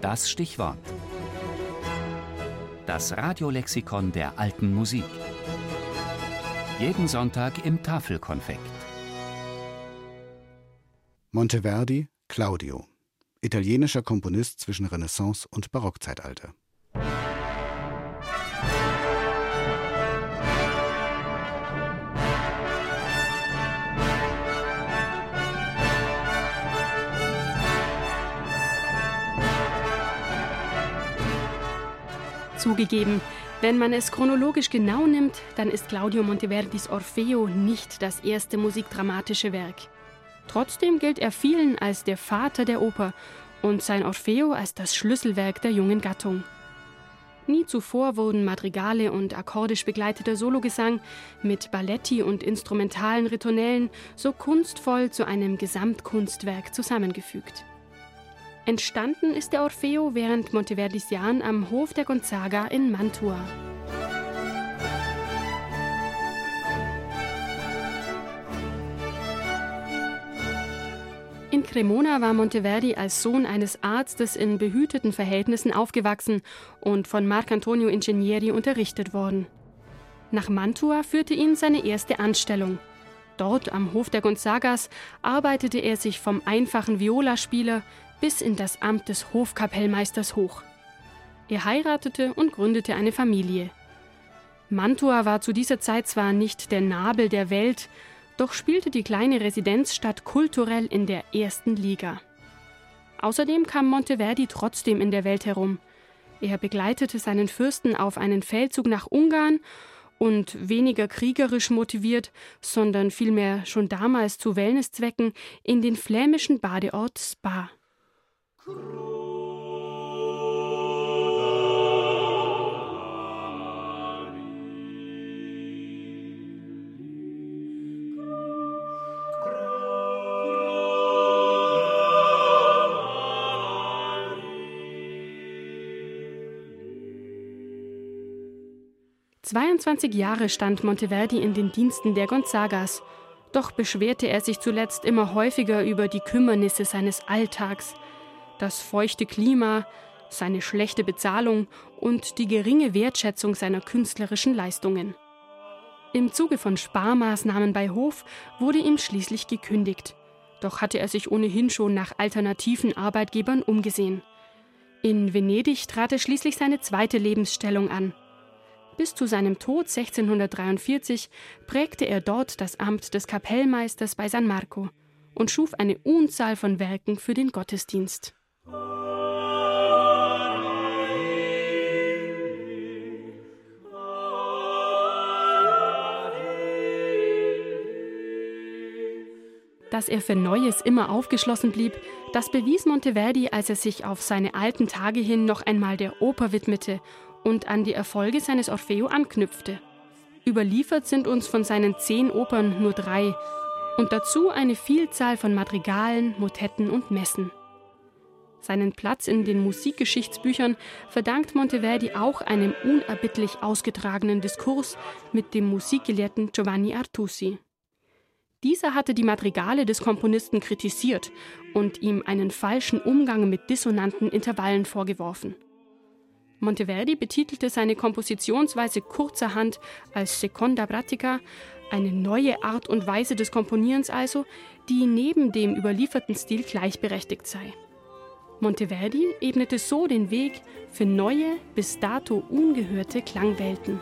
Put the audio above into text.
Das Stichwort. Das Radiolexikon der alten Musik. Jeden Sonntag im Tafelkonfekt. Monteverdi, Claudio. Italienischer Komponist zwischen Renaissance und Barockzeitalter. Zugegeben, wenn man es chronologisch genau nimmt, dann ist Claudio Monteverdis Orfeo nicht das erste musikdramatische Werk. Trotzdem gilt er vielen als der Vater der Oper und sein Orfeo als das Schlüsselwerk der jungen Gattung. Nie zuvor wurden Madrigale und akkordisch begleiteter Sologesang mit Balletti und instrumentalen Ritornellen so kunstvoll zu einem Gesamtkunstwerk zusammengefügt. Entstanden ist der Orfeo während Monteverdis Jahren am Hof der Gonzaga in Mantua. In Cremona war Monteverdi als Sohn eines Arztes in behüteten Verhältnissen aufgewachsen und von Marcantonio Ingegneri unterrichtet worden. Nach Mantua führte ihn seine erste Anstellung. Dort am Hof der Gonzagas arbeitete er sich vom einfachen Violaspieler bis in das Amt des Hofkapellmeisters hoch. Er heiratete und gründete eine Familie. Mantua war zu dieser Zeit zwar nicht der Nabel der Welt, doch spielte die kleine Residenzstadt kulturell in der ersten Liga. Außerdem kam Monteverdi trotzdem in der Welt herum. Er begleitete seinen Fürsten auf einen Feldzug nach Ungarn und weniger kriegerisch motiviert, sondern vielmehr schon damals zu Wellnesszwecken in den flämischen Badeort Spa. 22 Jahre stand Monteverdi in den Diensten der Gonzagas, doch beschwerte er sich zuletzt immer häufiger über die Kümmernisse seines Alltags, das feuchte Klima, seine schlechte Bezahlung und die geringe Wertschätzung seiner künstlerischen Leistungen. Im Zuge von Sparmaßnahmen bei Hof wurde ihm schließlich gekündigt. Doch hatte er sich ohnehin schon nach alternativen Arbeitgebern umgesehen. In Venedig trat er schließlich seine zweite Lebensstellung an. Bis zu seinem Tod 1643 prägte er dort das Amt des Kapellmeisters bei San Marco und schuf eine Unzahl von Werken für den Gottesdienst. Dass er für Neues immer aufgeschlossen blieb, das bewies Monteverdi, als er sich auf seine alten Tage hin noch einmal der Oper widmete und an die Erfolge seines Orfeo anknüpfte. Überliefert sind uns von seinen zehn Opern nur drei und dazu eine Vielzahl von Madrigalen, Motetten und Messen. Seinen Platz in den Musikgeschichtsbüchern verdankt Monteverdi auch einem unerbittlich ausgetragenen Diskurs mit dem Musikgelehrten Giovanni Artusi. Dieser hatte die Madrigale des Komponisten kritisiert und ihm einen falschen Umgang mit dissonanten Intervallen vorgeworfen. Monteverdi betitelte seine Kompositionsweise kurzerhand als Seconda Pratica, eine neue Art und Weise des Komponierens also, die neben dem überlieferten Stil gleichberechtigt sei. Monteverdi ebnete so den Weg für neue, bis dato ungehörte Klangwelten.